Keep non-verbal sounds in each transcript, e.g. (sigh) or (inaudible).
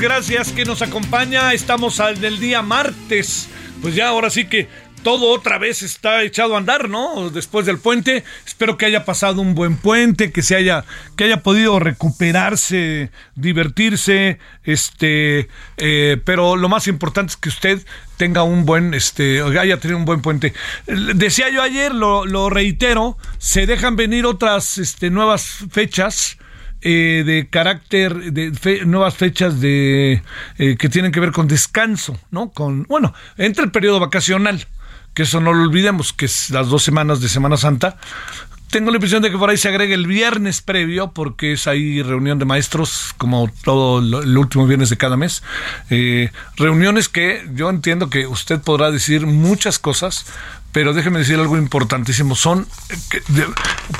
Gracias que nos acompaña. Estamos al del día martes. Pues ya ahora sí que todo otra vez está echado a andar, ¿no? Después del puente. Espero que haya pasado un buen puente, que se haya, que haya podido recuperarse, divertirse, este, eh, pero lo más importante es que usted tenga un buen, este, haya tenido un buen puente. Decía yo ayer, lo, lo reitero, se dejan venir otras, este, nuevas fechas eh, de carácter, de nuevas fechas de eh, que tienen que ver con descanso, ¿no? Con, bueno, entre el periodo vacacional, que eso no lo olvidemos, que es las dos semanas de Semana Santa. Tengo la impresión de que por ahí se agrega el viernes previo, porque es ahí reunión de maestros, como todo el último viernes de cada mes. Eh, reuniones que yo entiendo que usted podrá decir muchas cosas, pero déjeme decir algo importantísimo. Son, eh,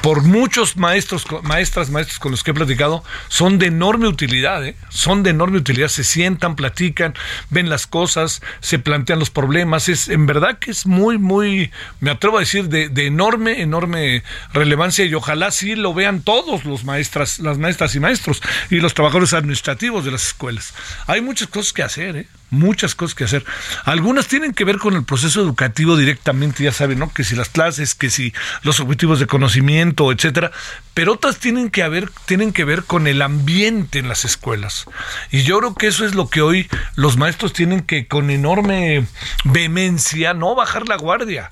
por muchos maestros, maestras, maestros con los que he platicado, son de enorme utilidad, ¿eh? Son de enorme utilidad. Se sientan, platican, ven las cosas, se plantean los problemas. Es, en verdad que es muy, muy, me atrevo a decir, de, de enorme, enorme relevancia y ojalá sí lo vean todos los maestras, las maestras y maestros y los trabajadores administrativos de las escuelas. Hay muchas cosas que hacer, ¿eh? Muchas cosas que hacer. Algunas tienen que ver con el proceso educativo directamente, ya saben, ¿no? Que si las clases, que si los objetivos de conocimiento, etcétera, pero otras tienen que haber, tienen que ver con el ambiente en las escuelas. Y yo creo que eso es lo que hoy los maestros tienen que con enorme vehemencia no bajar la guardia.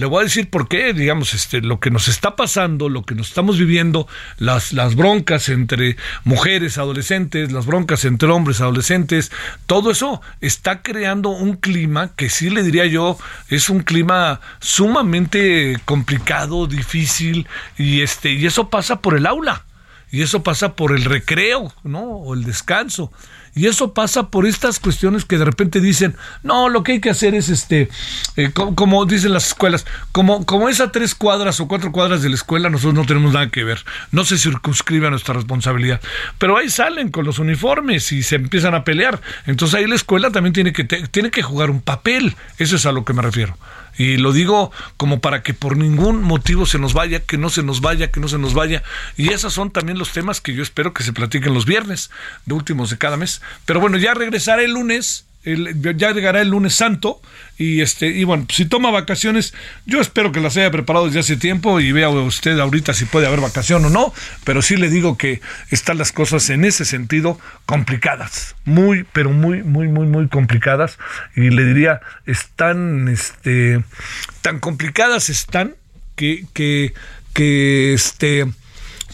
Le voy a decir por qué, digamos, este, lo que nos está pasando, lo que nos estamos viviendo, las, las broncas entre mujeres, adolescentes, las broncas entre hombres, adolescentes, todo eso está creando un clima que sí le diría yo es un clima sumamente complicado, difícil, y este, y eso pasa por el aula. Y eso pasa por el recreo, ¿no? O el descanso. Y eso pasa por estas cuestiones que de repente dicen, no, lo que hay que hacer es este, eh, co- como, dicen las escuelas, como, como tres cuadras o cuatro cuadras de la escuela, nosotros no tenemos nada que ver. No se circunscribe a nuestra responsabilidad. Pero ahí salen con los uniformes y se empiezan a pelear. Entonces ahí la escuela también tiene que, tiene que jugar un papel. Eso es a lo que me refiero. Y lo digo como para que por ningún motivo se nos vaya, que no se nos vaya, que no se nos vaya. Y esos son también los temas que yo espero que se platiquen los viernes, de últimos de cada mes. Pero bueno, ya regresaré el lunes. Ya llegará el lunes santo y este y bueno si toma vacaciones yo espero que las haya preparado desde hace tiempo y vea usted ahorita si puede haber vacación o no pero sí le digo que están las cosas en ese sentido complicadas muy pero muy muy muy muy complicadas y le diría están este tan complicadas están que que que este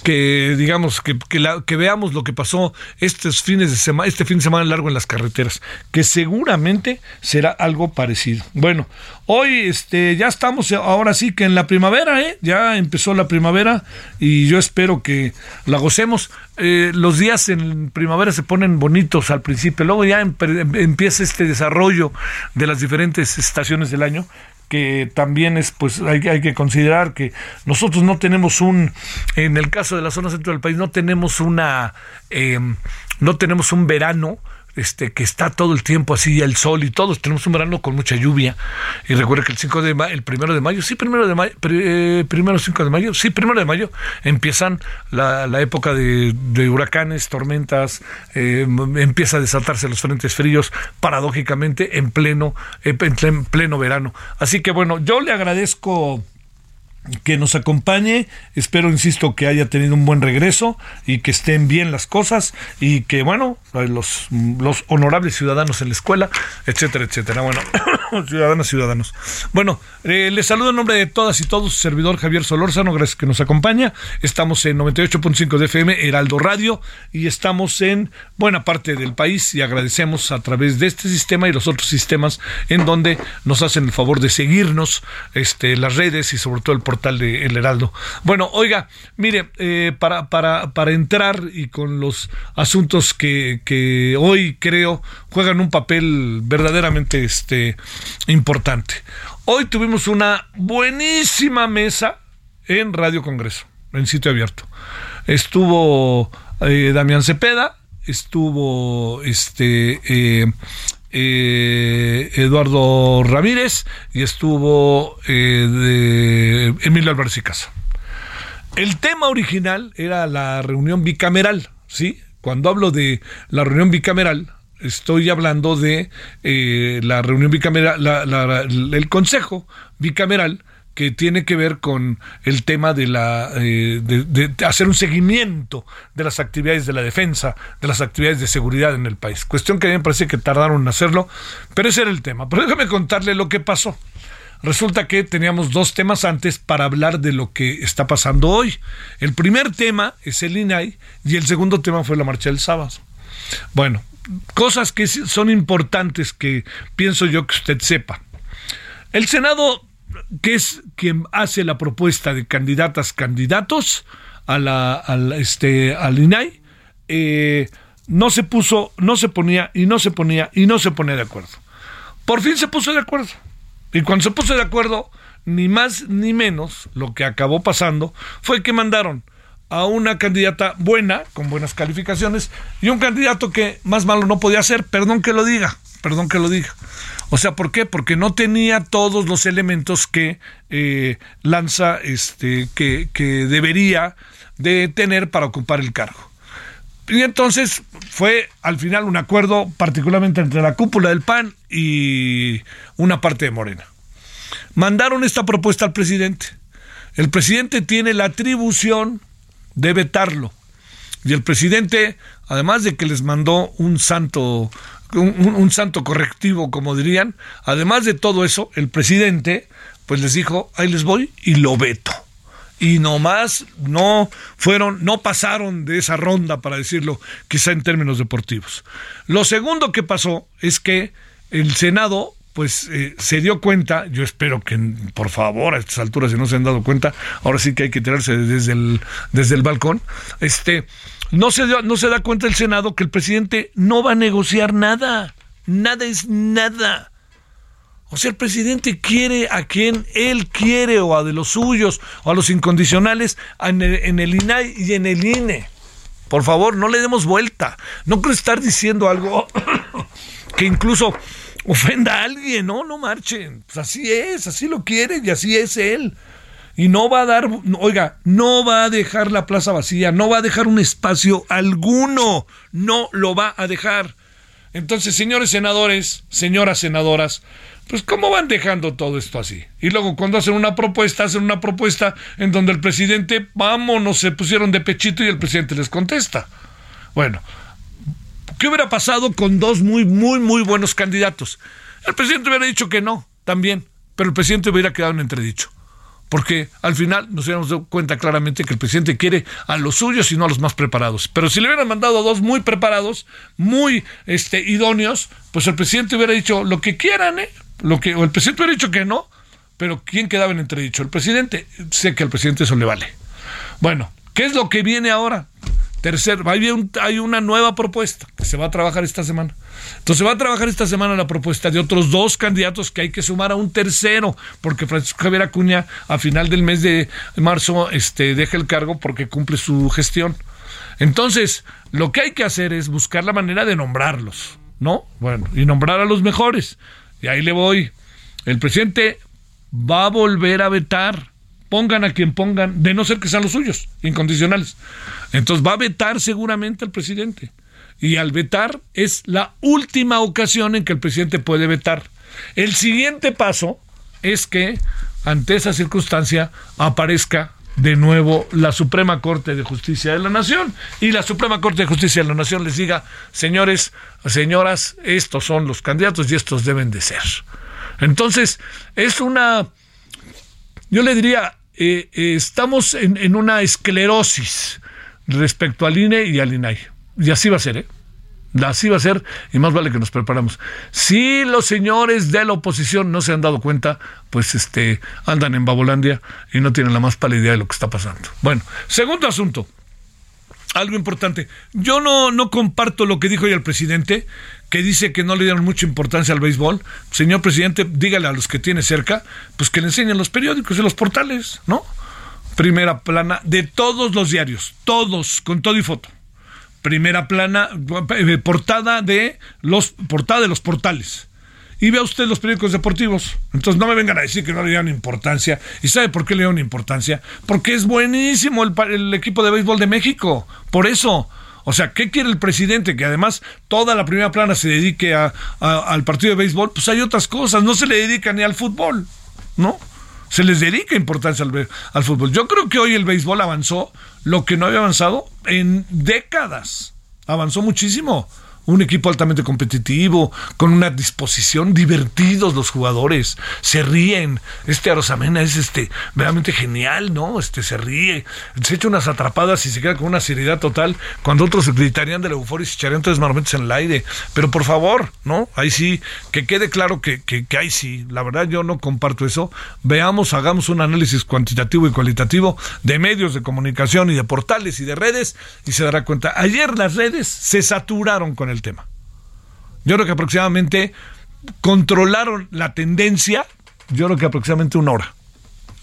que digamos que, que, veamos lo que pasó estos fines de semana, este fin de semana largo en las carreteras, que seguramente será algo parecido. Bueno, hoy este ya estamos ahora sí que en la primavera, ¿eh? ya empezó la primavera y yo espero que la gocemos. Eh, los días en primavera se ponen bonitos al principio, luego ya empieza este desarrollo de las diferentes estaciones del año que también es, pues hay, hay que considerar que nosotros no tenemos un, en el caso de la zona centro del país, no tenemos una, eh, no tenemos un verano este, que está todo el tiempo así el sol y todos tenemos un verano con mucha lluvia. Y recuerda que el 5 de el primero de mayo, sí, primero de mayo, eh, primero 5 de mayo, sí, primero de mayo, empiezan la, época de, huracanes, tormentas, eh, empieza a desatarse los frentes fríos, paradójicamente, en pleno, en pleno verano. Así que bueno, yo le agradezco que nos acompañe. Espero, insisto, que haya tenido un buen regreso y que estén bien las cosas y que, bueno, los, los honorables ciudadanos en la escuela, etcétera, etcétera. Bueno, (coughs) ciudadanas, ciudadanos. Bueno, eh, les saludo en nombre de todas y todos, su servidor Javier Solórzano, gracias que nos acompaña. Estamos en 98.5 de FM, Heraldo Radio, y estamos en buena parte del país y agradecemos a través de este sistema y los otros sistemas en donde nos hacen el favor de seguirnos, este, las redes y sobre todo el portal de El Heraldo. Bueno, oiga, mire, eh, para, para, para entrar y con los asuntos que, que hoy creo juegan un papel verdaderamente este, importante. Hoy tuvimos una buenísima mesa en Radio Congreso, en sitio abierto. Estuvo eh, Damián Cepeda, estuvo este eh, eh, Eduardo Ramírez y estuvo de Emilio Álvarez y Casa. El tema original era la reunión bicameral, ¿sí? Cuando hablo de la reunión bicameral, estoy hablando de eh, la reunión bicameral, el consejo bicameral que tiene que ver con el tema de la eh, de, hacer un seguimiento de las actividades de la defensa, de las actividades de seguridad en el país. Cuestión que a mí me parece que tardaron en hacerlo, pero ese era el tema. Pero déjame contarle lo que pasó. Resulta que teníamos dos temas antes para hablar de lo que está pasando hoy. El primer tema es el INAI y el segundo tema fue la marcha del sábado. Bueno, cosas que son importantes que pienso yo que usted sepa. El Senado, que es quien hace la propuesta de candidatas, candidatos a la, este, al INAI, eh, no se puso, no se ponía y no se ponía y no se ponía de acuerdo. Por fin se puso de acuerdo. Y cuando se puso de acuerdo, ni más ni menos, lo que acabó pasando fue que mandaron a una candidata buena, con buenas calificaciones, y un candidato que más malo no podía ser, perdón que lo diga, perdón que lo diga. O sea, ¿por qué? Porque no tenía todos los elementos que eh, lanza, este, que, que debería de tener para ocupar el cargo. Y entonces fue al final un acuerdo particularmente entre la cúpula del PAN y una parte de Morena. Mandaron esta propuesta al presidente. El presidente tiene la atribución de vetarlo. Y el presidente, además de que les mandó un santo, un, santo correctivo, como dirían, además de todo eso, el presidente, pues les dijo, ahí les voy y lo veto. Y nomás no fueron, no pasaron de esa ronda, para decirlo, quizá en términos deportivos. Lo segundo que pasó es que el Senado pues eh, se dio cuenta, yo espero que por favor a estas alturas si no se han dado cuenta, ahora sí que hay que tirarse desde el, desde el balcón, este, no se, dio, no se da cuenta el Senado que el presidente no va a negociar nada, nada es nada. O sea, el presidente quiere a quien él quiere o a de los suyos o a los incondicionales en el, en INAI y en el INE. Por favor, no le demos vuelta. No creo estar diciendo algo (coughs) que incluso ofenda a alguien, no, no marchen. Pues así es, así lo quiere y así es él. Y no va a dar, oiga, no va a dejar la plaza vacía, no va a dejar un espacio alguno, no lo va a dejar. Entonces, señores senadores, señoras senadoras, pues ¿cómo van dejando todo esto así? Y luego cuando hacen una propuesta, hacen una propuesta en donde el presidente, vámonos, se pusieron de pechito y el presidente les contesta. Bueno, ¿Qué hubiera pasado con dos muy, muy, muy buenos candidatos? El presidente hubiera dicho que no, también, pero el presidente hubiera quedado en entredicho. Porque al final nos hubiéramos dado cuenta claramente que el presidente quiere a los suyos y no a los más preparados. Pero si le hubieran mandado a dos muy preparados, muy este, idóneos, pues el presidente hubiera dicho lo que quieran, ¿eh? Lo que, o el presidente hubiera dicho que no, pero ¿quién quedaba en entredicho? El presidente. Sé que al presidente eso le vale. Bueno, ¿qué es lo que viene ahora? Tercer, hay una nueva propuesta que se va a trabajar esta semana. Entonces se va a trabajar esta semana la propuesta de otros dos candidatos que hay que sumar a un tercero, porque Francisco Javier Acuña a final del mes de marzo este, deja el cargo porque cumple su gestión. Entonces, lo que hay que hacer es buscar la manera de nombrarlos, ¿no? Bueno, y nombrar a los mejores. Y ahí le voy. El presidente va a volver a vetar. Pongan a quien pongan, de no ser que sean los suyos, incondicionales. Entonces va a vetar seguramente al presidente. Y al vetar es la última ocasión en que el presidente puede vetar. El siguiente paso es que ante esa circunstancia aparezca de nuevo la Suprema Corte de Justicia de la Nación y la Suprema Corte de Justicia de la Nación les diga, señores, señoras, estos son los candidatos y estos deben de ser. Entonces, es una, yo le diría, eh, eh, estamos en, en, una esclerosis respecto al INE y al INAI. Y así va a ser, ¿eh? Así va a ser y más vale que nos preparamos. Si los señores de la oposición no se han dado cuenta, pues este andan en Babolandia y no tienen la más pálida idea de lo que está pasando. Bueno, segundo asunto. Algo importante. Yo no, no comparto lo que dijo hoy el presidente, que dice que no le dieron mucha importancia al béisbol. Señor presidente, dígale a los que tiene cerca, pues que le enseñen los periódicos y los portales, ¿no? Primera plana de todos los diarios, todos, con todo y foto primera plana, eh, portada de los, portada de los portales. Y vea usted los periódicos deportivos. Entonces no me vengan a decir que no le dieron importancia. ¿Y sabe por qué le dieron importancia? Porque es buenísimo el, el equipo de béisbol de México. Por eso. O sea, ¿qué quiere el presidente? Que además toda la primera plana se dedique a, al partido de béisbol. Pues hay otras cosas. No se le dedica ni al fútbol. ¿No? se les dedica importancia al, al, fútbol. Yo creo que hoy el béisbol avanzó lo que no había avanzado en décadas. Avanzó muchísimo un equipo altamente competitivo, con una disposición, divertidos los jugadores, se ríen. Este Arosamena es este realmente genial, ¿no? Este se ríe, se echa unas atrapadas y se queda con una seriedad total, cuando otros gritarían de la euforia y se echarían tres momentos en el aire. Pero por favor, ¿no? Ahí sí, que quede claro que, que, que ahí sí, la verdad yo no comparto eso. Veamos, hagamos un análisis cuantitativo y cualitativo de medios de comunicación y de portales y de redes y se dará cuenta. Ayer las redes se saturaron con el tema. Yo creo que aproximadamente controlaron la tendencia, yo creo que aproximadamente una hora.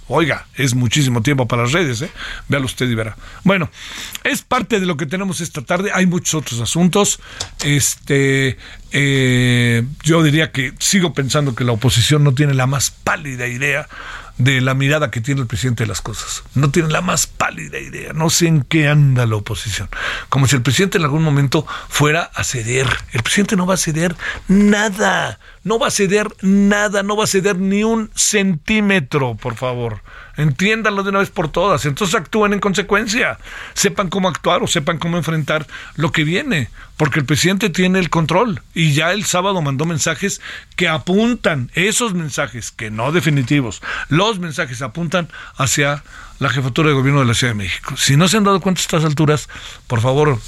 Oiga, es muchísimo tiempo para las redes, ¿eh? Véalo usted y verá. Bueno, es parte de lo que tenemos esta tarde. Hay muchos otros asuntos. Este, eh, yo diría que sigo pensando que la oposición no tiene la más pálida idea de la mirada que tiene el presidente de las cosas. No tiene la más pálida idea. No sé en qué anda la oposición. Como si el presidente en algún momento fuera a ceder. El presidente no va a ceder nada. No va a ceder nada. No va a ceder ni un centímetro, por favor. Entiéndanlo de una vez por todas. Entonces actúen en consecuencia. Sepan cómo actuar o sepan cómo enfrentar lo que viene. Porque el presidente tiene el control. Y ya el sábado mandó mensajes que apuntan, esos mensajes, que no definitivos, los mensajes apuntan hacia la jefatura de gobierno de la Ciudad de México. Si no se han dado cuenta a estas alturas, por favor,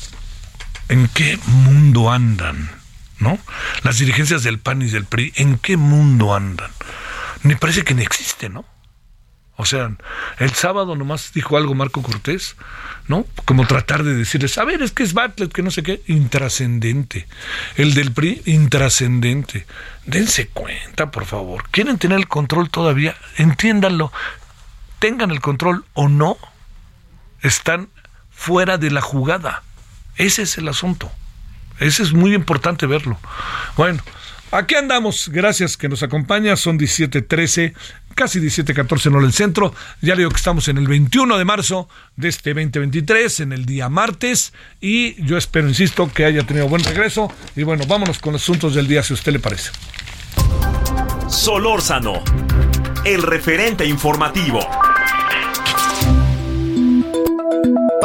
¿en qué mundo andan? ¿No? Las dirigencias del PAN y del PRI, ¿en qué mundo andan? Me parece que ni existe, ¿no? O sea, el sábado nomás dijo algo Marco Cortés, ¿no? Como tratar de decirles, a ver, es que es Bartlett, que no sé qué, intrascendente. El del PRI, intrascendente. Dense cuenta, por favor. ¿Quieren tener el control todavía? Entiéndanlo. Tengan el control o no, están fuera de la jugada. Ese es el asunto. Ese es muy importante verlo. Bueno, Aquí andamos, gracias que nos acompaña, son 17.13, casi 17.14 en el centro, ya le digo que estamos en el 21 de marzo de este 2023, en el día martes, y yo espero, insisto, que haya tenido buen regreso, y bueno, vámonos con los asuntos del día, si a usted le parece. Solórzano, el referente informativo.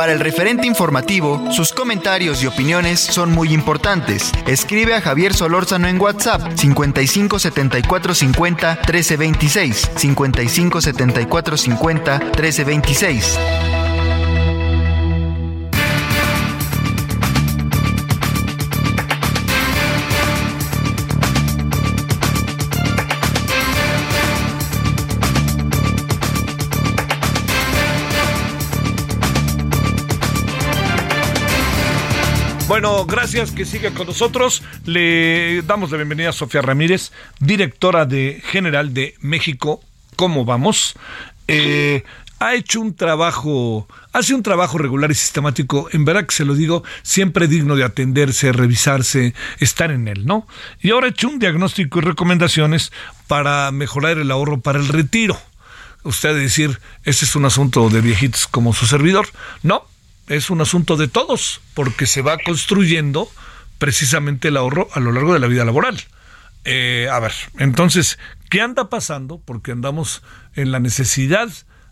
Para el referente informativo, sus comentarios y opiniones son muy importantes. Escribe a Javier Solórzano en WhatsApp 55 74 50 13 26 55 74 50 13 26. Bueno, gracias que sigue con nosotros. Le damos la bienvenida a Sofía Ramírez, directora de general de México. ¿Cómo vamos? Eh, ha hecho un trabajo, hace un trabajo regular y sistemático, en verdad que se lo digo, siempre digno de atenderse, revisarse, estar en él, ¿no? Y ahora ha hecho un diagnóstico y recomendaciones para mejorar el ahorro para el retiro. Usted decir, ese es un asunto de viejitos como su servidor. No, es un asunto de todos, porque se va construyendo precisamente el ahorro a lo largo de la vida laboral. Eh, a ver, entonces, ¿qué anda pasando? Porque andamos en la necesidad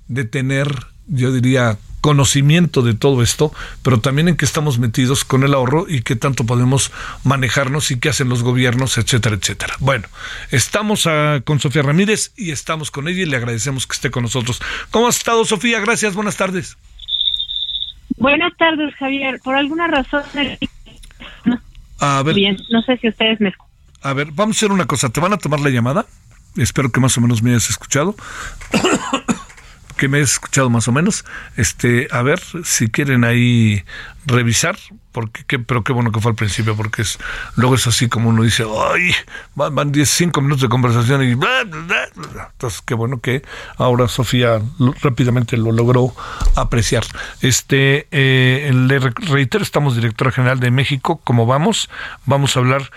de tener, yo diría, conocimiento de todo esto, pero también en qué estamos metidos con el ahorro y qué tanto podemos manejarnos y qué hacen los gobiernos, etcétera, etcétera. Bueno, estamos con Sofía Ramírez y estamos con ella y le agradecemos que esté con nosotros. ¿Cómo has estado, Sofía? Gracias, buenas tardes. Buenas tardes, Javier. Por alguna razón. A ver. Bien, no sé si ustedes me escuchan. A ver, vamos a hacer una cosa. ¿Te van a tomar la llamada? Espero que más o menos me hayas escuchado. Que me hayas escuchado más o menos. Este, a ver si quieren ahí revisar porque pero qué bueno que fue al principio, porque es luego es así como uno dice, ay, van, van 10, 5 minutos de conversación y entonces qué bueno que ahora Sofía rápidamente lo logró apreciar. Este, eh, le reitero, estamos directora general de México, ¿cómo vamos? Vamos a hablar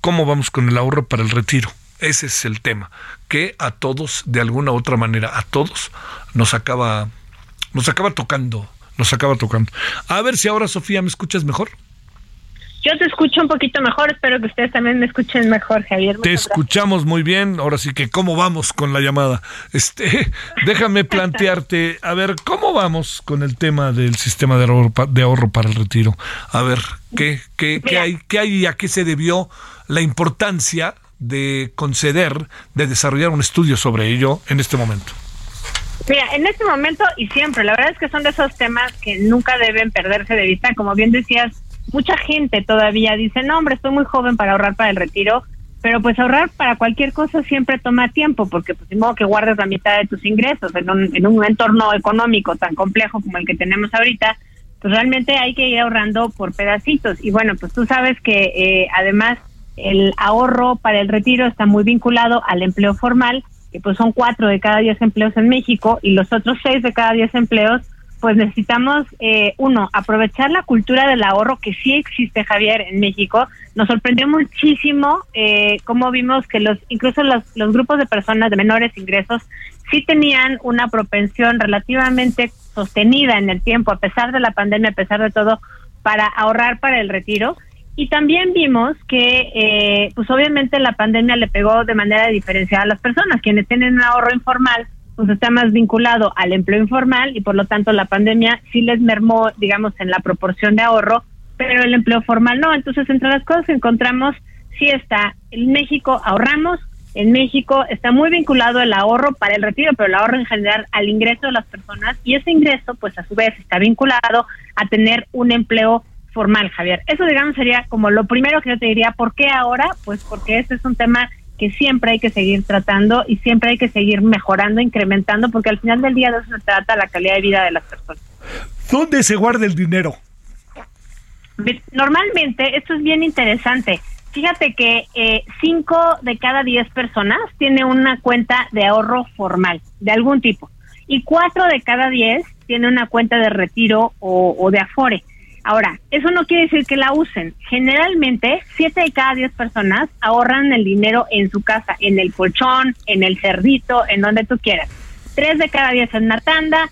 cómo vamos con el ahorro para el retiro. Ese es el tema, que a todos, de alguna u otra manera, a todos nos acaba, nos acaba tocando nos acaba tocando. A ver si ahora, Sofía, ¿me escuchas mejor? Yo te escucho un poquito mejor, espero que ustedes también me escuchen mejor, Javier. te escuchamos muy bien, ahora sí que cómo vamos con la llamada. Este, (laughs) déjame plantearte, a ver, ¿cómo vamos con el tema del sistema de ahorro, de ahorro para el retiro? A ver, ¿qué, qué, qué hay, qué hay y a qué se debió la importancia de conceder, de desarrollar un estudio sobre ello en este momento? Mira, en este momento y siempre, la verdad es que son de esos temas que nunca deben perderse de vista. Como bien decías, mucha gente todavía dice, no, hombre, estoy muy joven para ahorrar para el retiro, pero pues ahorrar para cualquier cosa siempre toma tiempo, porque pues de modo que guardes la mitad de tus ingresos en un, en un entorno económico tan complejo como el que tenemos ahorita, pues realmente hay que ir ahorrando por pedacitos. Y bueno, pues tú sabes que eh, además el ahorro para el retiro está muy vinculado al empleo formal que pues son cuatro de cada diez empleos en México y los otros seis de cada diez empleos, pues necesitamos, eh, uno, aprovechar la cultura del ahorro que sí existe, Javier, en México. Nos sorprendió muchísimo eh, cómo vimos que los, incluso los, los grupos de personas de menores ingresos sí tenían una propensión relativamente sostenida en el tiempo, a pesar de la pandemia, a pesar de todo, para ahorrar para el retiro. Y también vimos que, eh, pues obviamente la pandemia le pegó de manera diferenciada a las personas. Quienes tienen un ahorro informal, pues está más vinculado al empleo informal y por lo tanto la pandemia sí les mermó, digamos, en la proporción de ahorro, pero el empleo formal no. Entonces, entre las cosas que encontramos, sí está, en México ahorramos, en México está muy vinculado el ahorro para el retiro, pero el ahorro en general al ingreso de las personas y ese ingreso, pues a su vez, está vinculado a tener un empleo formal, Javier. Eso, digamos, sería como lo primero que yo te diría. ¿Por qué ahora? Pues porque este es un tema que siempre hay que seguir tratando y siempre hay que seguir mejorando, incrementando, porque al final del día de eso se trata la calidad de vida de las personas. ¿Dónde se guarda el dinero? Normalmente, esto es bien interesante. Fíjate que eh, cinco de cada diez personas tiene una cuenta de ahorro formal, de algún tipo, y cuatro de cada diez tiene una cuenta de retiro o, o de afore. Ahora, eso no quiere decir que la usen. Generalmente, siete de cada diez personas ahorran el dinero en su casa, en el colchón, en el cerdito, en donde tú quieras. Tres de cada diez en una tanda,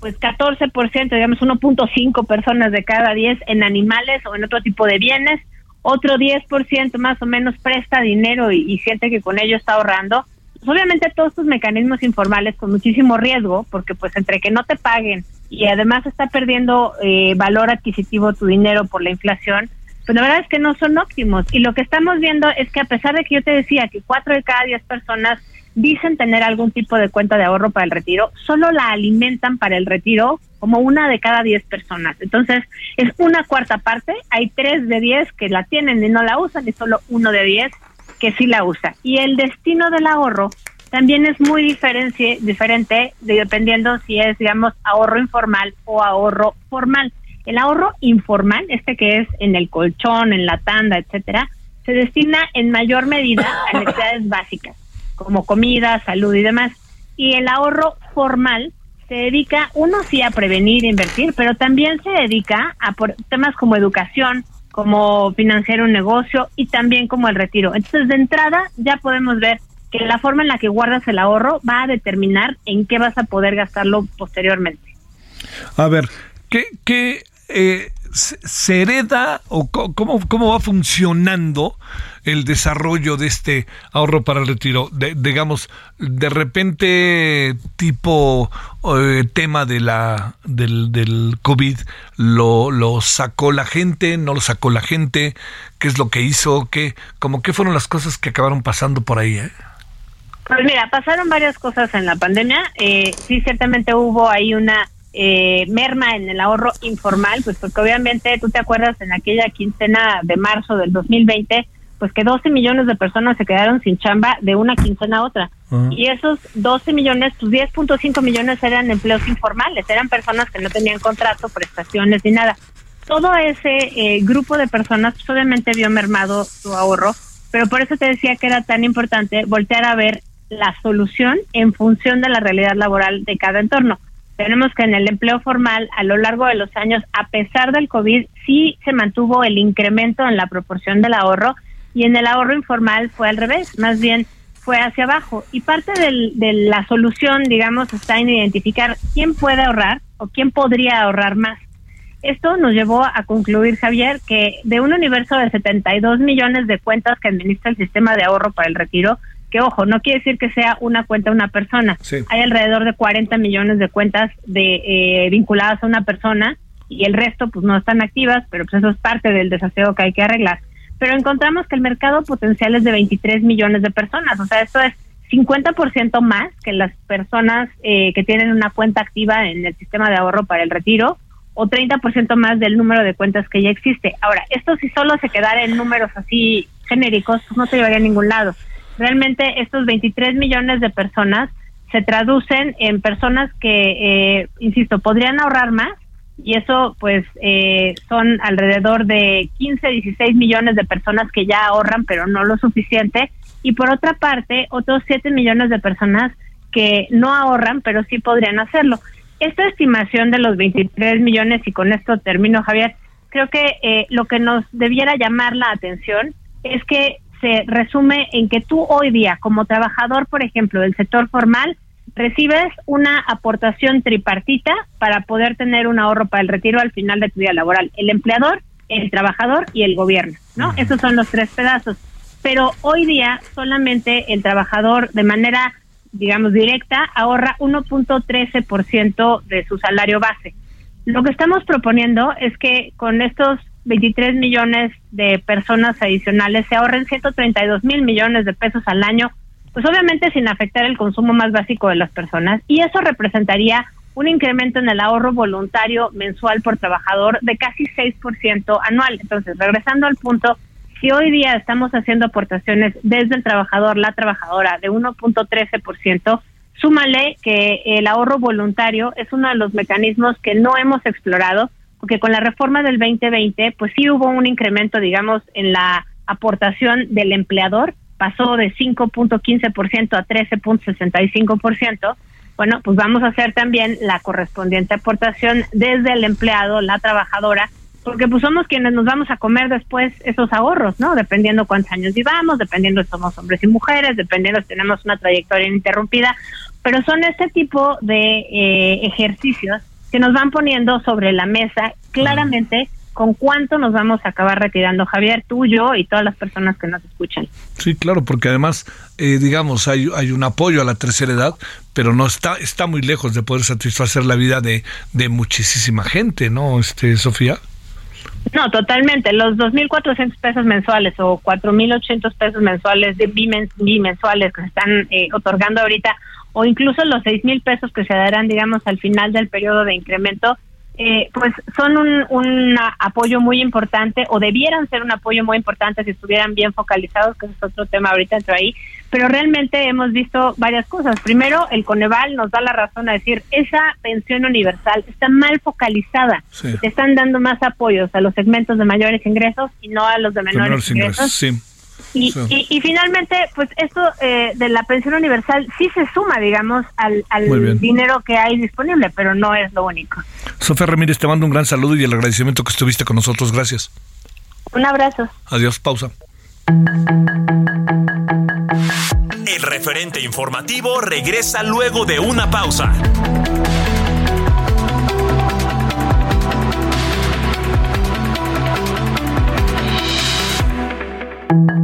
pues 14%, digamos 1.5 personas de cada diez en animales o en otro tipo de bienes. Otro 10% más o menos presta dinero y, y siente que con ello está ahorrando. Pues obviamente todos estos mecanismos informales con muchísimo riesgo, porque pues entre que no te paguen y además está perdiendo eh, valor adquisitivo tu dinero por la inflación, pues la verdad es que no son óptimos. Y lo que estamos viendo es que a pesar de que yo te decía que cuatro de cada diez personas dicen tener algún tipo de cuenta de ahorro para el retiro, solo la alimentan para el retiro como una de cada diez personas. Entonces, es una cuarta parte, hay tres de diez que la tienen y no la usan y solo uno de diez que sí la usa. Y el destino del ahorro también es muy diferente, diferente dependiendo si es, digamos, ahorro informal o ahorro formal. El ahorro informal, este que es en el colchón, en la tanda, etcétera, se destina en mayor medida a (laughs) necesidades básicas, como comida, salud y demás. Y el ahorro formal se dedica, uno sí a prevenir, e invertir, pero también se dedica a por temas como educación, como financiar un negocio y también como el retiro. Entonces, de entrada, ya podemos ver que la forma en la que guardas el ahorro va a determinar en qué vas a poder gastarlo posteriormente. A ver, ¿qué, qué eh, se hereda o cómo, cómo va funcionando el desarrollo de este ahorro para el retiro? Digamos, de repente, tipo eh, tema de la, del, del COVID, lo, lo sacó la gente, no lo sacó la gente, qué es lo que hizo, qué, como qué fueron las cosas que acabaron pasando por ahí, ¿eh? Pues mira, pasaron varias cosas en la pandemia. Eh, sí, ciertamente hubo ahí una eh, merma en el ahorro informal, pues porque obviamente tú te acuerdas en aquella quincena de marzo del 2020, pues que 12 millones de personas se quedaron sin chamba de una quincena a otra. Ah. Y esos 12 millones, tus 10.5 millones eran empleos informales, eran personas que no tenían contrato, prestaciones ni nada. Todo ese eh, grupo de personas pues, obviamente vio mermado su ahorro, pero por eso te decía que era tan importante voltear a ver la solución en función de la realidad laboral de cada entorno. Tenemos que en el empleo formal, a lo largo de los años, a pesar del COVID, sí se mantuvo el incremento en la proporción del ahorro y en el ahorro informal fue al revés, más bien fue hacia abajo. Y parte de la solución, digamos, está en identificar quién puede ahorrar o quién podría ahorrar más. Esto nos llevó a concluir, Javier, que de un universo de 72 millones de cuentas que administra el sistema de ahorro para el retiro, que ojo, no quiere decir que sea una cuenta una persona. Hay alrededor de 40 millones de cuentas de eh, vinculadas a una persona y el resto pues no están activas, pero pues eso es parte del desaseo que hay que arreglar. Pero encontramos que el mercado potencial es de 23 millones de personas, o sea, esto es 50% más que las personas eh, que tienen una cuenta activa en el sistema de ahorro para el retiro o 30% más del número de cuentas que ya existe. Ahora, esto si solo se quedara en números así genéricos, pues no se llevaría a ningún lado realmente estos 23 millones de personas se traducen en personas que, eh, insisto, podrían ahorrar más y eso pues eh, son alrededor de 15, 16 millones de personas que ya ahorran pero no lo suficiente y por otra parte otros 7 millones de personas que no ahorran pero sí podrían hacerlo. Esta estimación de los 23 millones y con esto termino Javier, creo que eh, lo que nos debiera llamar la atención es que se resume en que tú hoy día, como trabajador, por ejemplo, del sector formal, recibes una aportación tripartita para poder tener un ahorro para el retiro al final de tu vida laboral. El empleador, el trabajador y el gobierno, ¿no? Esos son los tres pedazos. Pero hoy día solamente el trabajador de manera, digamos, directa ahorra 1.13% de su salario base. Lo que estamos proponiendo es que con estos 23 millones de personas adicionales, se ahorren 132 mil millones de pesos al año, pues obviamente sin afectar el consumo más básico de las personas. Y eso representaría un incremento en el ahorro voluntario mensual por trabajador de casi 6% anual. Entonces, regresando al punto, si hoy día estamos haciendo aportaciones desde el trabajador, la trabajadora, de 1.13%, súmale que el ahorro voluntario es uno de los mecanismos que no hemos explorado porque con la reforma del 2020, pues sí hubo un incremento, digamos, en la aportación del empleador, pasó de 5.15% a 13.65%. Bueno, pues vamos a hacer también la correspondiente aportación desde el empleado, la trabajadora, porque pues somos quienes nos vamos a comer después esos ahorros, ¿no? Dependiendo cuántos años vivamos, dependiendo si somos hombres y mujeres, dependiendo si tenemos una trayectoria ininterrumpida, pero son este tipo de eh, ejercicios que nos van poniendo sobre la mesa claramente con cuánto nos vamos a acabar retirando, Javier, tú, yo y todas las personas que nos escuchan. Sí, claro, porque además, eh, digamos, hay, hay un apoyo a la tercera edad, pero no está, está muy lejos de poder satisfacer la vida de, de muchísima gente, ¿no, este, Sofía? No, totalmente. Los 2.400 pesos mensuales o 4.800 pesos mensuales de bimensuales que se están eh, otorgando ahorita o incluso los seis mil pesos que se darán, digamos, al final del periodo de incremento, eh, pues son un, un, apoyo muy importante o debieran ser un apoyo muy importante si estuvieran bien focalizados, que es otro tema ahorita dentro ahí, pero realmente hemos visto varias cosas. Primero, el Coneval nos da la razón a decir, esa pensión universal está mal focalizada, están dando más apoyos a los segmentos de mayores ingresos y no a los de menores, ingresos. Sí. Y, y, finalmente, pues esto eh, de la pensión universal sí se suma, digamos, al, al dinero que hay disponible, pero no es lo único. Sofía Ramírez, te mando un gran saludo y el agradecimiento que estuviste con nosotros. Gracias. Un abrazo. Adiós, pausa. El referente informativo regresa luego de una pausa.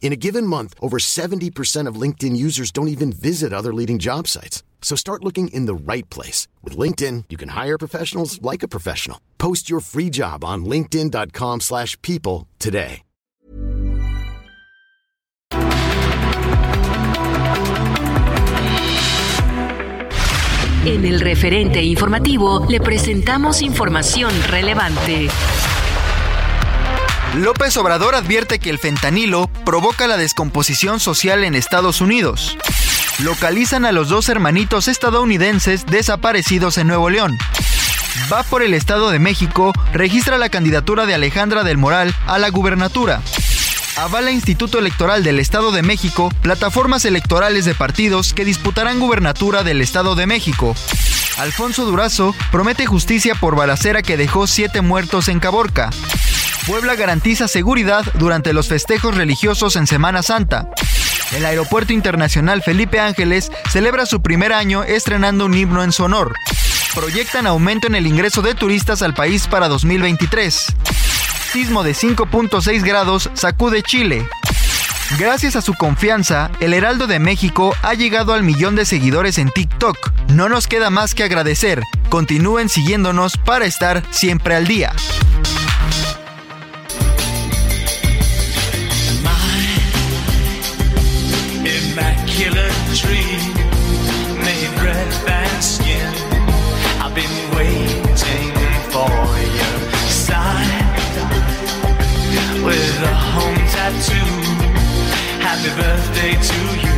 In a given month, over 70% of LinkedIn users don't even visit other leading job sites. So start looking in the right place. With LinkedIn, you can hire professionals like a professional. Post your free job on linkedin.com slash people today. En el referente informativo le presentamos información relevante. López Obrador advierte que el fentanilo provoca la descomposición social en Estados Unidos. Localizan a los dos hermanitos estadounidenses desaparecidos en Nuevo León. Va por el Estado de México, registra la candidatura de Alejandra del Moral a la gubernatura. Avala Instituto Electoral del Estado de México plataformas electorales de partidos que disputarán gubernatura del Estado de México. Alfonso Durazo promete justicia por balacera que dejó siete muertos en Caborca. Puebla garantiza seguridad durante los festejos religiosos en Semana Santa. El Aeropuerto Internacional Felipe Ángeles celebra su primer año estrenando un himno en su honor. Proyectan aumento en el ingreso de turistas al país para 2023. Sismo de 5.6 grados sacude Chile. Gracias a su confianza, el Heraldo de México ha llegado al millón de seguidores en TikTok. No nos queda más que agradecer. Continúen siguiéndonos para estar siempre al día. Happy birthday to you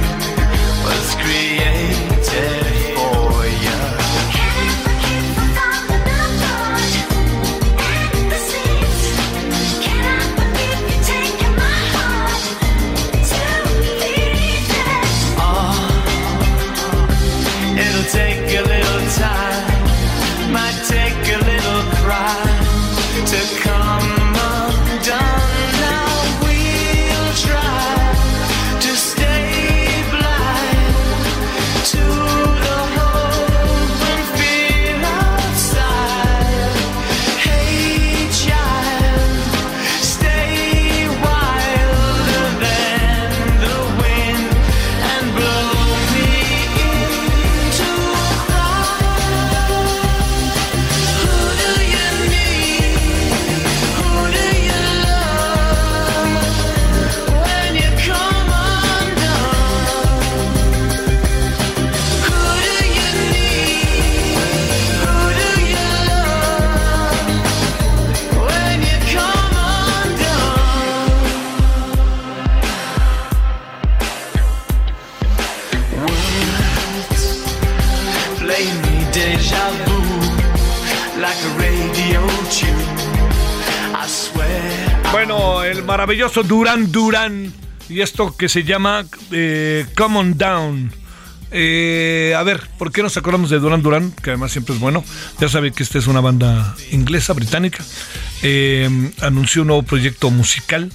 maravilloso Duran Duran y esto que se llama eh, Come On Down. Eh, a ver, ¿por qué nos acordamos de Duran Duran? Que además siempre es bueno. Ya sabe que esta es una banda inglesa, británica. Eh, anunció un nuevo proyecto musical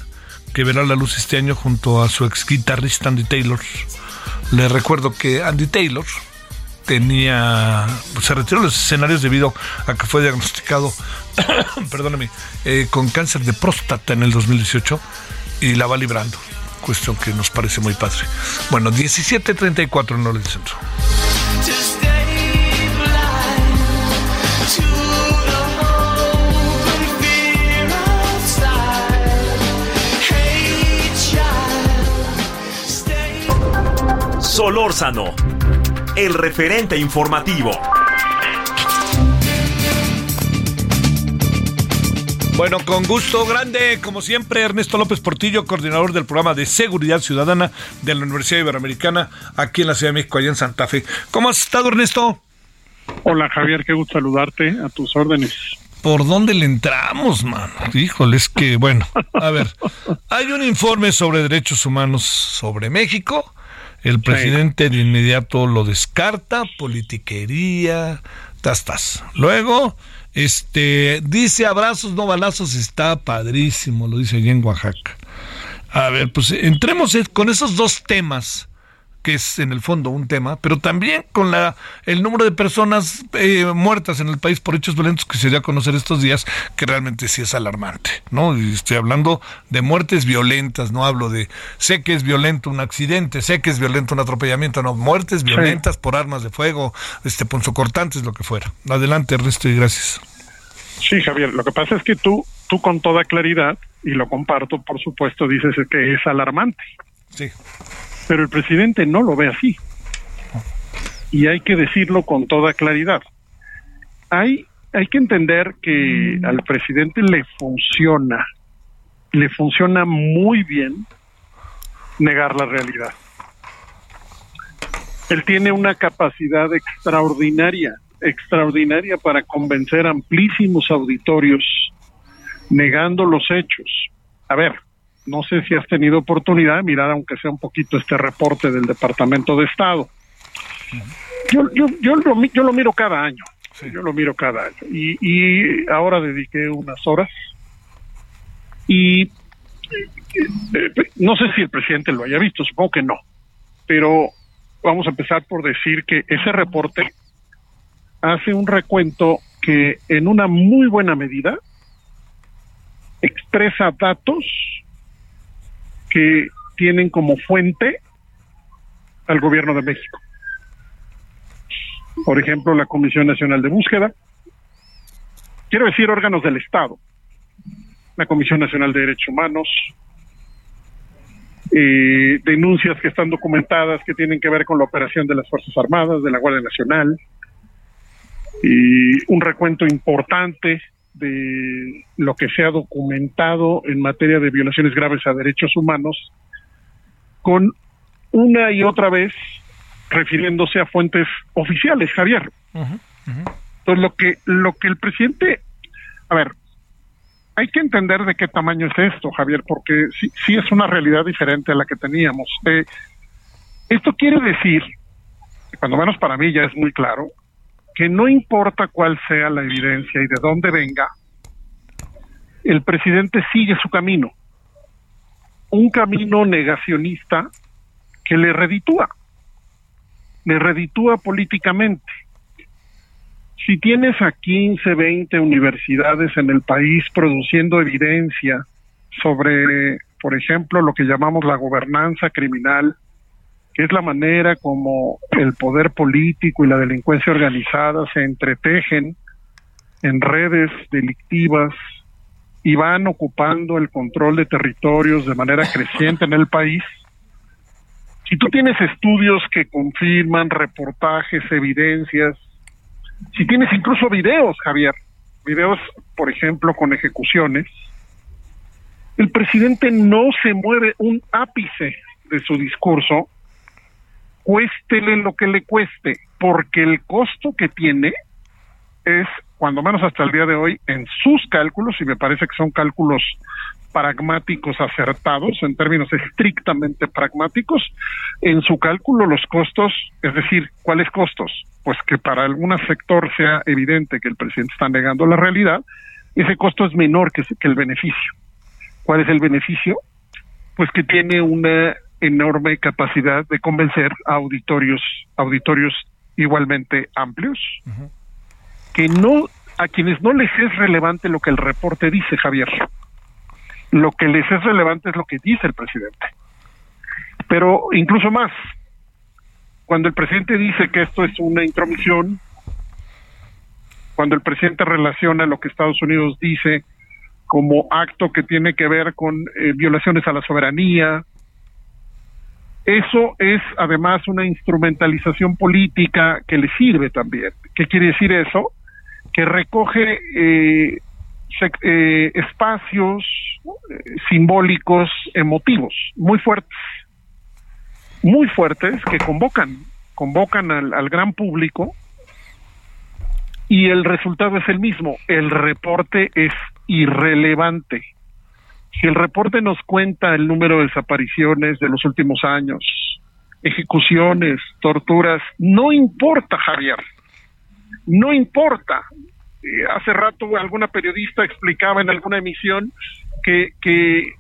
que verá la luz este año junto a su ex guitarrista Andy Taylor. Le recuerdo que Andy Taylor tenía, se retiró los escenarios debido a que fue diagnosticado, (coughs) perdóname, eh, con cáncer de próstata en el 2018 y la va librando. Cuestión que nos parece muy padre. Bueno, 17.34 en el centro. to stay blind to the open fear outside. Hey, child, stay. Solórzano, el referente informativo. Bueno, con gusto grande, como siempre, Ernesto López Portillo, coordinador del programa de Seguridad Ciudadana de la Universidad Iberoamericana, aquí en la Ciudad de México, allá en Santa Fe. ¿Cómo has estado, Ernesto? Hola Javier, qué gusto saludarte, a tus órdenes. ¿Por dónde le entramos, mano? Híjole, es que, bueno, a ver, hay un informe sobre derechos humanos sobre México. El presidente de inmediato lo descarta, politiquería, tastas. Luego, este, dice abrazos, no balazos, está padrísimo, lo dice allí en Oaxaca. A ver, pues entremos con esos dos temas que es en el fondo un tema, pero también con la el número de personas eh, muertas en el país por hechos violentos que se dio a conocer estos días, que realmente sí es alarmante, ¿no? Y estoy hablando de muertes violentas, no hablo de sé que es violento un accidente, sé que es violento un atropellamiento, no, muertes violentas por armas de fuego, este punzocortantes, lo que fuera. Adelante, Ernesto, y gracias. Sí, Javier, lo que pasa es que tú, tú con toda claridad, y lo comparto, por supuesto, dices que es alarmante. Sí. Pero el presidente no lo ve así. Y hay que decirlo con toda claridad. Hay, hay que entender que al presidente le funciona, le funciona muy bien negar la realidad. Él tiene una capacidad extraordinaria, extraordinaria para convencer amplísimos auditorios negando los hechos. A ver, no sé si has tenido oportunidad de mirar, aunque sea un poquito, este reporte del Departamento de Estado. Yo, yo, yo, lo, yo lo miro cada año. Yo lo miro cada año. Y, y ahora dediqué unas horas. Y eh, eh, no sé si el presidente lo haya visto, supongo que no. Pero vamos a empezar por decir que ese reporte hace un recuento que en una muy buena medida expresa datos que tienen como fuente al gobierno de México. Por ejemplo, la Comisión Nacional de Búsqueda, quiero decir órganos del Estado, la Comisión Nacional de Derechos Humanos, eh, denuncias que están documentadas que tienen que ver con la operación de las Fuerzas Armadas, de la Guardia Nacional, y un recuento importante de lo que se ha documentado en materia de violaciones graves a derechos humanos, con una y otra vez refiriéndose a fuentes oficiales, Javier. Entonces, lo que, lo que el presidente, a ver, hay que entender de qué tamaño es esto, Javier, porque sí, sí es una realidad diferente a la que teníamos. Eh, esto quiere decir, cuando menos para mí ya es muy claro, que no importa cuál sea la evidencia y de dónde venga, el presidente sigue su camino. Un camino negacionista que le reditúa, le reditúa políticamente. Si tienes a 15, 20 universidades en el país produciendo evidencia sobre, por ejemplo, lo que llamamos la gobernanza criminal, que es la manera como el poder político y la delincuencia organizada se entretejen en redes delictivas y van ocupando el control de territorios de manera creciente en el país. Si tú tienes estudios que confirman reportajes, evidencias, si tienes incluso videos, Javier, videos, por ejemplo, con ejecuciones, el presidente no se mueve un ápice de su discurso cuéstele lo que le cueste, porque el costo que tiene es, cuando menos hasta el día de hoy, en sus cálculos, y me parece que son cálculos pragmáticos acertados, en términos estrictamente pragmáticos, en su cálculo los costos, es decir, ¿cuáles costos? Pues que para algún sector sea evidente que el presidente está negando la realidad, ese costo es menor que, que el beneficio. ¿Cuál es el beneficio? Pues que tiene una enorme capacidad de convencer a auditorios, auditorios igualmente amplios, que no a quienes no les es relevante lo que el reporte dice, Javier. Lo que les es relevante es lo que dice el presidente. Pero incluso más, cuando el presidente dice que esto es una intromisión, cuando el presidente relaciona lo que Estados Unidos dice como acto que tiene que ver con eh, violaciones a la soberanía, eso es además una instrumentalización política que le sirve también. ¿Qué quiere decir eso? Que recoge eh, eh, espacios eh, simbólicos, emotivos, muy fuertes, muy fuertes que convocan, convocan al gran público y el resultado es el mismo. El reporte es irrelevante. Si el reporte nos cuenta el número de desapariciones de los últimos años, ejecuciones, torturas, no importa, Javier. No importa. Eh, hace rato alguna periodista explicaba en alguna emisión que, que,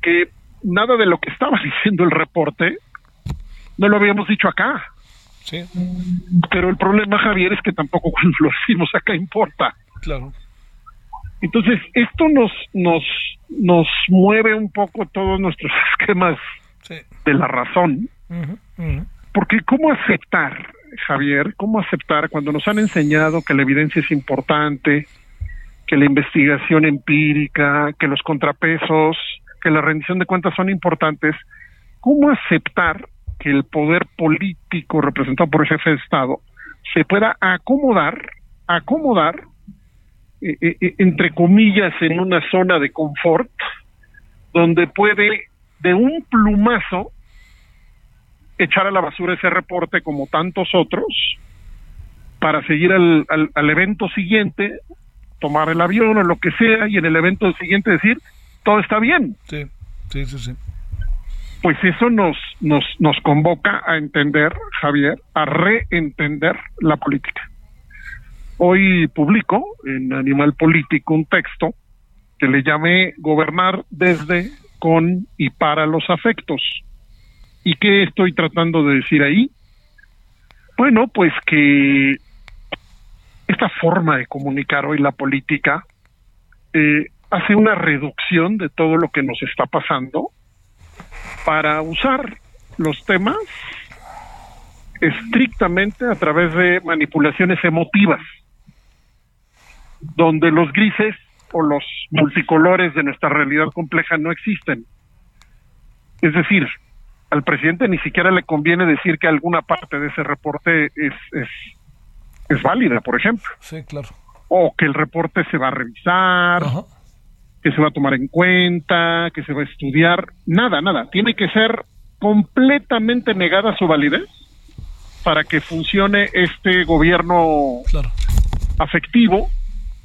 que nada de lo que estaba (laughs) diciendo el reporte no lo habíamos dicho acá. Sí, Pero el problema, Javier, es que tampoco (laughs) cuando lo decimos acá importa. claro. Entonces, esto nos, nos, nos mueve un poco todos nuestros (laughs) esquemas Sí. de la razón, porque ¿cómo aceptar, Javier? ¿Cómo aceptar cuando nos han enseñado que la evidencia es importante, que la investigación empírica, que los contrapesos, que la rendición de cuentas son importantes? ¿Cómo aceptar que el poder político representado por el jefe de Estado se pueda acomodar, acomodar entre comillas, en una zona de confort, donde puede de un plumazo echar a la basura ese reporte como tantos otros para seguir al, al, al evento siguiente, tomar el avión o lo que sea y en el evento siguiente decir todo está bien. Sí, sí, sí, sí. Pues eso nos, nos, nos convoca a entender, Javier, a reentender la política. Hoy publico en Animal Político un texto que le llamé Gobernar desde, con y para los afectos. ¿Y qué estoy tratando de decir ahí? Bueno, pues que esta forma de comunicar hoy la política eh, hace una reducción de todo lo que nos está pasando para usar los temas estrictamente a través de manipulaciones emotivas, donde los grises o los multicolores de nuestra realidad compleja no existen. Es decir, al presidente ni siquiera le conviene decir que alguna parte de ese reporte es, es, es válida, por ejemplo, Sí, claro. o que el reporte se va a revisar, Ajá. que se va a tomar en cuenta, que se va a estudiar, nada, nada. Tiene que ser completamente negada su validez para que funcione este gobierno Claro. afectivo,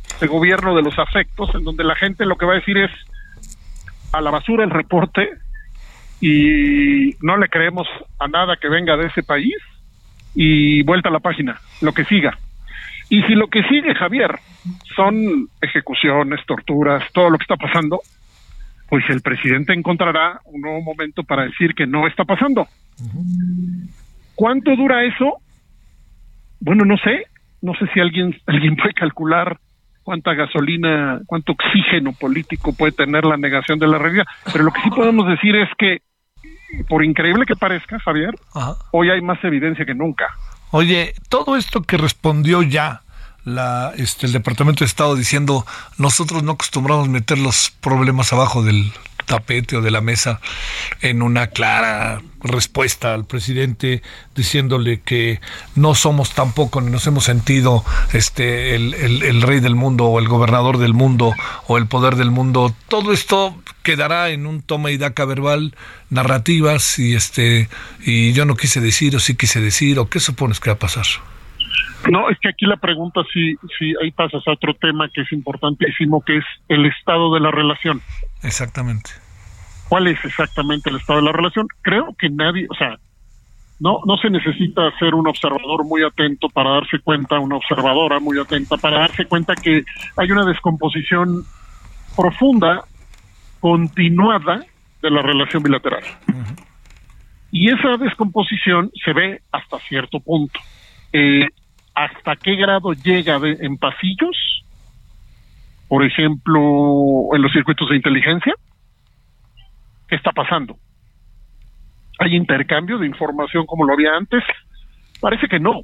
este gobierno de los afectos, en donde la gente lo que va a decir es a la basura el reporte y no le creemos a nada que venga de ese país y vuelta a la página, lo que siga. Y si lo que sigue, Javier, son ejecuciones, torturas, todo lo que está pasando, pues el presidente encontrará un nuevo momento para decir que no está pasando. ¿Cuánto dura eso? Bueno, no sé, no sé si alguien (laughs) alguien puede calcular cuánta gasolina, cuánto oxígeno político puede tener la negación de la realidad, pero lo que sí podemos decir es que por increíble que parezca, Javier, Ajá. hoy hay más evidencia que nunca. Oye, todo esto que respondió ya la, este, el Departamento de Estado diciendo nosotros no acostumbramos meter los problemas abajo del tapete o de la mesa en una clara respuesta al presidente diciéndole que no somos tampoco ni nos hemos sentido este el, el- rey del mundo o el gobernador del mundo o el poder del mundo. Todo esto quedará en un toma y daca verbal narrativas y este y yo no quise decir o sí quise decir o qué supones que va a pasar No, es que aquí la pregunta sí, sí, ahí pasas a otro tema que es importantísimo, que es el estado de la relación. exactamente ¿Cuál es exactamente el estado de la relación? Creo que nadie, o sea, no, no se necesita ser un observador muy atento para darse cuenta, una observadora muy atenta para darse cuenta que hay una descomposición profunda, continuada de la relación bilateral. Y esa descomposición se ve hasta cierto punto. eh, hasta qué grado llega de- en pasillos, por ejemplo, en los circuitos de inteligencia. ¿Qué está pasando? ¿Hay intercambio de información como lo había antes? Parece que no.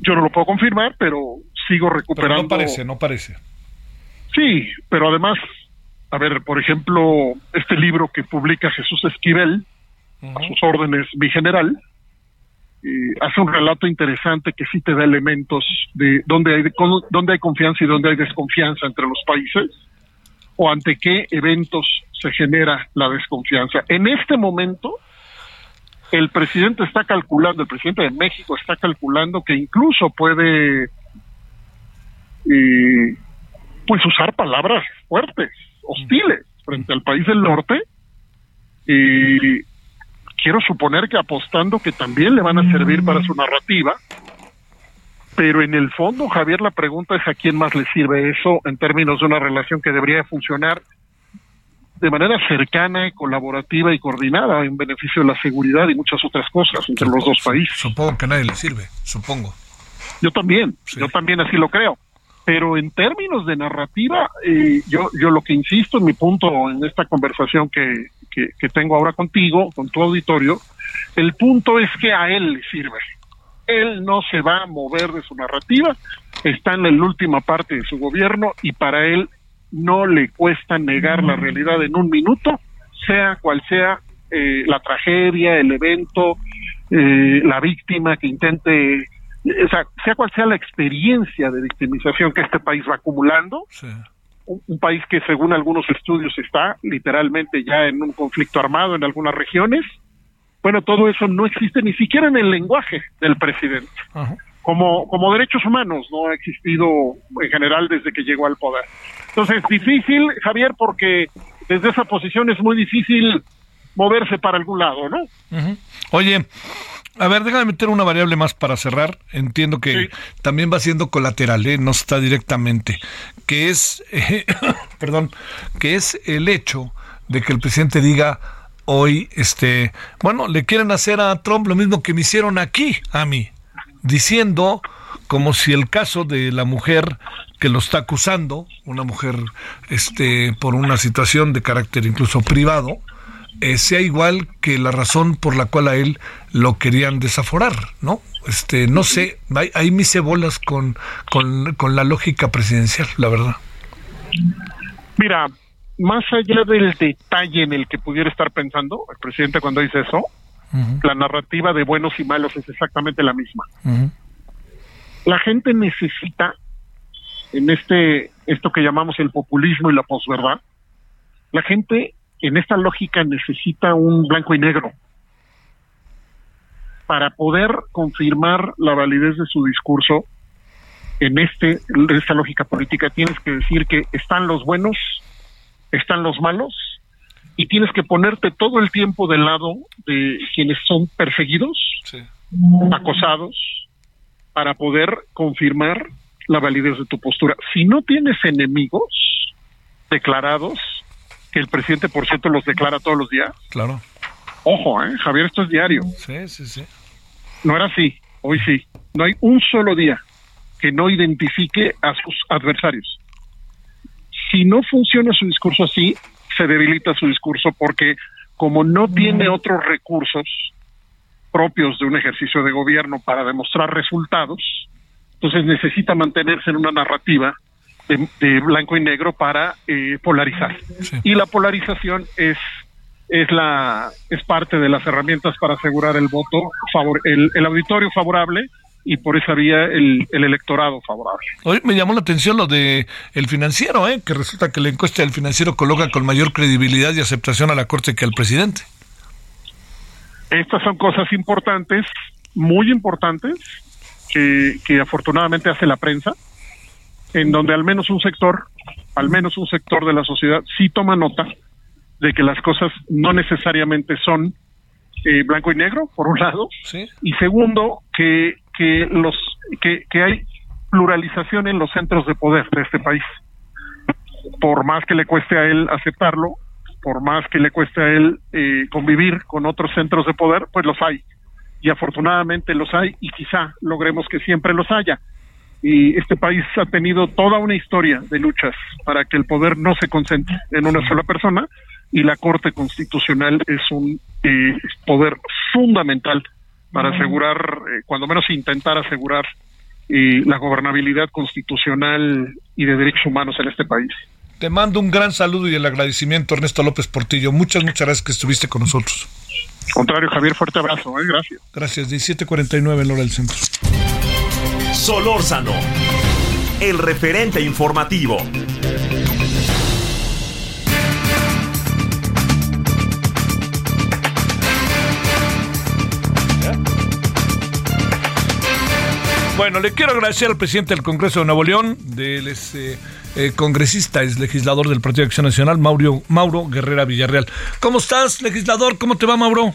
Yo no lo puedo confirmar, pero sigo Pero recuperando. no parece, no parece. Sí, pero además, a ver, por ejemplo, este libro que publica Jesús Esquivel, a sus órdenes, mi general, eh, hace un relato interesante que sí te da elementos de dónde hay, con- dónde hay confianza y dónde hay desconfianza entre los países, o ante qué eventos se genera la desconfianza. En este momento, el presidente está calculando, el presidente de México está calculando que incluso puede eh, pues usar palabras fuertes, hostiles frente al país del norte y quiero suponer que apostando que también le van a servir para su narrativa, pero en el fondo, Javier, la pregunta es a quién más le sirve eso en términos de una relación que debería funcionar de manera cercana, colaborativa y coordinada en beneficio de la seguridad y muchas otras cosas entre los dos países. Supongo que a nadie le sirve, supongo. Yo también, yo también así lo creo. Pero en términos de narrativa, eh, yo, yo lo que insisto en mi punto en esta conversación que, que, que tengo ahora contigo, con tu auditorio, el punto es que a él le sirve. Él no se va a mover de su narrativa, está en la última parte de su gobierno y para él no le cuesta negar la realidad en un minuto, sea cual sea eh, la tragedia, el evento, eh, la víctima que intente, o sea, sea cual sea la experiencia de victimización que este país va acumulando, un, un país que según algunos estudios está literalmente ya en un conflicto armado en algunas regiones, bueno, todo eso no existe ni siquiera en el lenguaje del presidente. Como, como derechos humanos no ha existido en general desde que llegó al poder. Entonces, difícil, Javier, porque desde esa posición es muy difícil moverse para algún lado, ¿no? Oye, a ver, déjame meter una variable más para cerrar. Entiendo que también va siendo colateral, ¿eh? no está directamente, que es, eh, (coughs) perdón, que es el hecho de que el presidente diga hoy, este, bueno, le quieren hacer a Trump lo mismo que me hicieron aquí a mí, diciendo como si el caso de la mujer que lo está acusando, una mujer, este, por una situación de carácter incluso privado, eh, sea igual que la razón por la cual a él lo querían desaforar, ¿no? Este, no sé, ahí, ahí me hice bolas con, con, con la lógica presidencial, la verdad. Mira, más allá del detalle en el que pudiera estar pensando el presidente cuando dice eso, la narrativa de buenos y malos es exactamente la misma. La gente necesita en este esto que llamamos el populismo y la posverdad, la gente en esta lógica necesita un blanco y negro para poder confirmar la validez de su discurso en este en esta lógica política tienes que decir que están los buenos, están los malos y tienes que ponerte todo el tiempo del lado de quienes son perseguidos, acosados para poder confirmar la validez de tu postura. Si no tienes enemigos declarados, que el presidente por cierto los declara todos los días, Claro. ojo, ¿eh? Javier, esto es diario. Sí, sí, sí. No era así, hoy sí. No hay un solo día que no identifique a sus adversarios. Si no funciona su discurso así, se debilita su discurso porque como no tiene otros recursos propios de un ejercicio de gobierno para demostrar resultados, entonces necesita mantenerse en una narrativa de, de blanco y negro para eh, polarizar. Y la polarización es es la es parte de las herramientas para asegurar el voto favor el, el auditorio favorable y por esa vía el, el electorado favorable. Hoy me llamó la atención lo de el financiero, ¿eh? que resulta que la encuesta del financiero coloca con mayor credibilidad y aceptación a la Corte que al presidente. Estas son cosas importantes, muy importantes, que, que afortunadamente hace la prensa, en donde al menos un sector, al menos un sector de la sociedad sí toma nota de que las cosas no necesariamente son eh, blanco y negro, por un lado, y segundo, que, que, los, que, que hay pluralización en los centros de poder de este país. Por más que le cueste a él aceptarlo, por más que le cueste a él eh, convivir con otros centros de poder, pues los hay. y afortunadamente los hay y quizá logremos que siempre los haya. Y este país ha tenido toda una historia de luchas para que el poder no se concentre en una sola persona y la Corte Constitucional es un eh, poder fundamental para asegurar, eh, cuando menos intentar asegurar eh, la gobernabilidad constitucional y de derechos humanos en este país. Te mando un gran saludo y el agradecimiento, Ernesto López Portillo. Muchas, muchas gracias que estuviste con nosotros. Contrario, Javier, fuerte abrazo, ¿eh? gracias. Gracias, 1749 en hora del centro. Solórzano, el referente informativo. Bueno, le quiero agradecer al presidente del Congreso de Nuevo León, del es, eh, eh, congresista, es legislador del Partido de Acción Nacional, Mauro, Mauro Guerrera Villarreal. ¿Cómo estás, legislador? ¿Cómo te va, Mauro?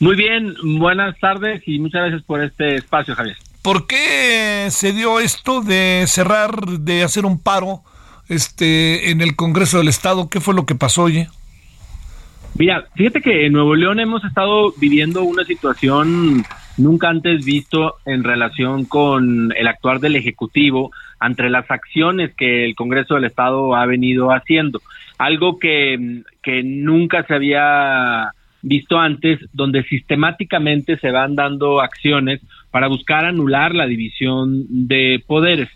Muy bien, buenas tardes y muchas gracias por este espacio, Javier. ¿Por qué se dio esto de cerrar, de hacer un paro este, en el Congreso del Estado? ¿Qué fue lo que pasó, oye? Mira, fíjate que en Nuevo León hemos estado viviendo una situación nunca antes visto en relación con el actuar del Ejecutivo ante las acciones que el Congreso del Estado ha venido haciendo. Algo que, que nunca se había visto antes, donde sistemáticamente se van dando acciones para buscar anular la división de poderes.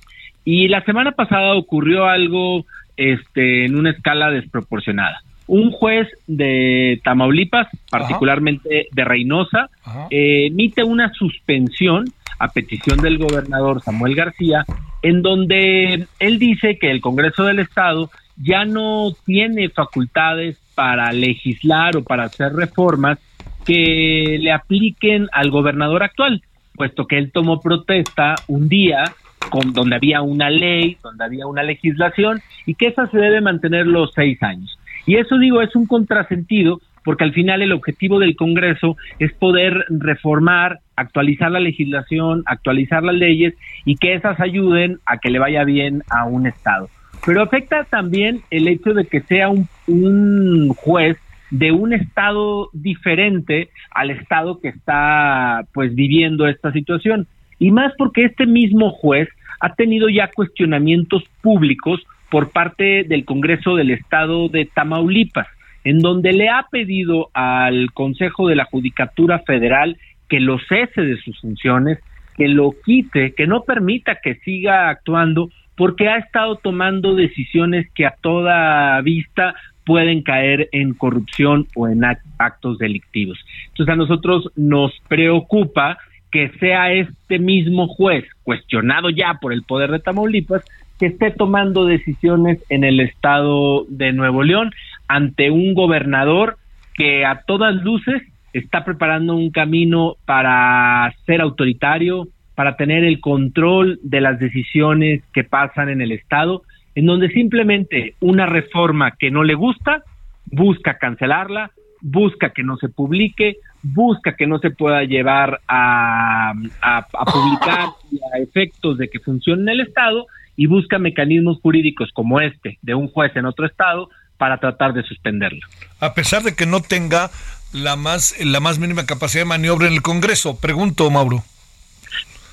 Y la semana pasada ocurrió algo este, en una escala desproporcionada. Un juez de Tamaulipas, particularmente de Reynosa, eh, emite una suspensión a petición del gobernador Samuel García, en donde él dice que el Congreso del Estado ya no tiene facultades para legislar o para hacer reformas que le apliquen al gobernador actual, puesto que él tomó protesta un día con, donde había una ley, donde había una legislación y que esa se debe mantener los seis años. Y eso digo, es un contrasentido porque al final el objetivo del Congreso es poder reformar, actualizar la legislación, actualizar las leyes y que esas ayuden a que le vaya bien a un Estado. Pero afecta también el hecho de que sea un, juez de un estado diferente al estado que está pues viviendo esta situación. Y más porque este mismo juez ha tenido ya cuestionamientos públicos por parte del Congreso del Estado de Tamaulipas, en donde le ha pedido al Consejo de la Judicatura Federal que lo cese de sus funciones, que lo quite, que no permita que siga actuando, porque ha estado tomando decisiones que a toda vista pueden caer en corrupción o en actos delictivos. Entonces a nosotros nos preocupa que sea este mismo juez, cuestionado ya por el poder de Tamaulipas, que esté tomando decisiones en el estado de Nuevo León ante un gobernador que a todas luces está preparando un camino para ser autoritario, para tener el control de las decisiones que pasan en el estado, en donde simplemente una reforma que no le gusta, busca cancelarla, busca que no se publique, busca que no se pueda llevar a, a, a publicar (laughs) y a efectos de que funcione en el Estado y busca mecanismos jurídicos como este de un juez en otro Estado para tratar de suspenderlo. A pesar de que no tenga la más, la más mínima capacidad de maniobra en el Congreso, pregunto, Mauro.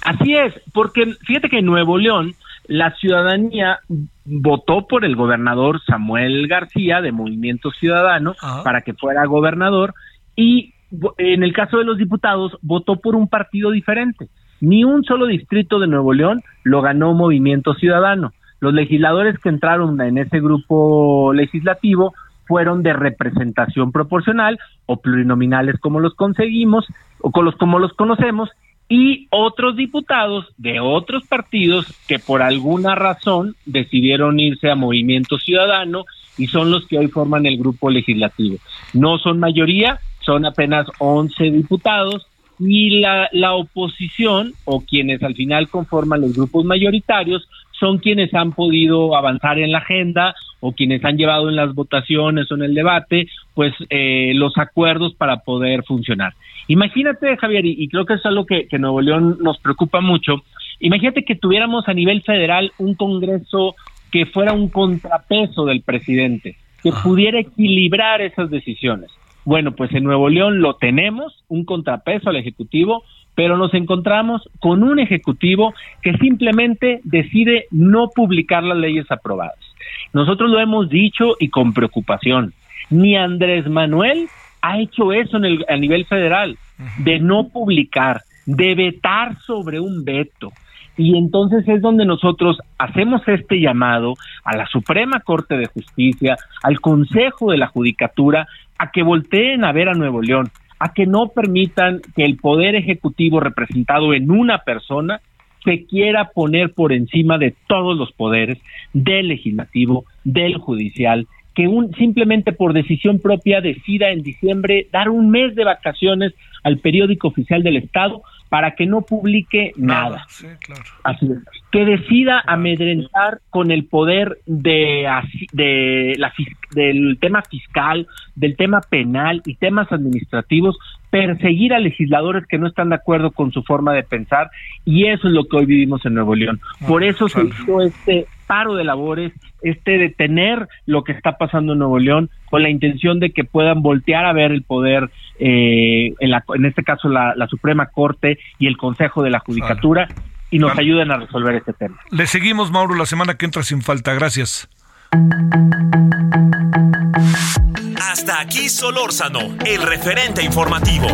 Así es, porque fíjate que en Nuevo León la ciudadanía votó por el gobernador Samuel García de Movimiento Ciudadano Ajá. para que fuera gobernador y en el caso de los diputados votó por un partido diferente. Ni un solo distrito de Nuevo León lo ganó Movimiento Ciudadano. Los legisladores que entraron en ese grupo legislativo fueron de representación proporcional o plurinominales como los conseguimos o con los como los conocemos y otros diputados de otros partidos que por alguna razón decidieron irse a Movimiento Ciudadano y son los que hoy forman el grupo legislativo. No son mayoría, son apenas 11 diputados y la, la oposición o quienes al final conforman los grupos mayoritarios son quienes han podido avanzar en la agenda o quienes han llevado en las votaciones o en el debate, pues eh, los acuerdos para poder funcionar. Imagínate, Javier, y, y creo que eso es algo que, que Nuevo León nos preocupa mucho, imagínate que tuviéramos a nivel federal un Congreso que fuera un contrapeso del presidente, que pudiera equilibrar esas decisiones. Bueno, pues en Nuevo León lo tenemos, un contrapeso al Ejecutivo, pero nos encontramos con un Ejecutivo que simplemente decide no publicar las leyes aprobadas. Nosotros lo hemos dicho y con preocupación. Ni Andrés Manuel ha hecho eso en el, a nivel federal, de no publicar, de vetar sobre un veto. Y entonces es donde nosotros hacemos este llamado a la Suprema Corte de Justicia, al Consejo de la Judicatura, a que volteen a ver a Nuevo León, a que no permitan que el Poder Ejecutivo representado en una persona se quiera poner por encima de todos los poderes, del legislativo, del judicial, que un, simplemente por decisión propia decida en diciembre dar un mes de vacaciones al periódico oficial del Estado para que no publique nada. Sí, claro. Así es. Que decida amedrentar con el poder de, de la, del tema fiscal, del tema penal y temas administrativos, perseguir a legisladores que no están de acuerdo con su forma de pensar y eso es lo que hoy vivimos en Nuevo León. Por eso se hizo este paro de labores, este detener lo que está pasando en Nuevo León con la intención de que puedan voltear a ver el poder, eh, en, la- en este caso la, la Suprema Corte y el Consejo de la Judicatura y nos ayuden a resolver este tema. Le seguimos, Mauro, la semana que entra sin falta. Gracias. Hasta aquí Solórzano, el referente informativo.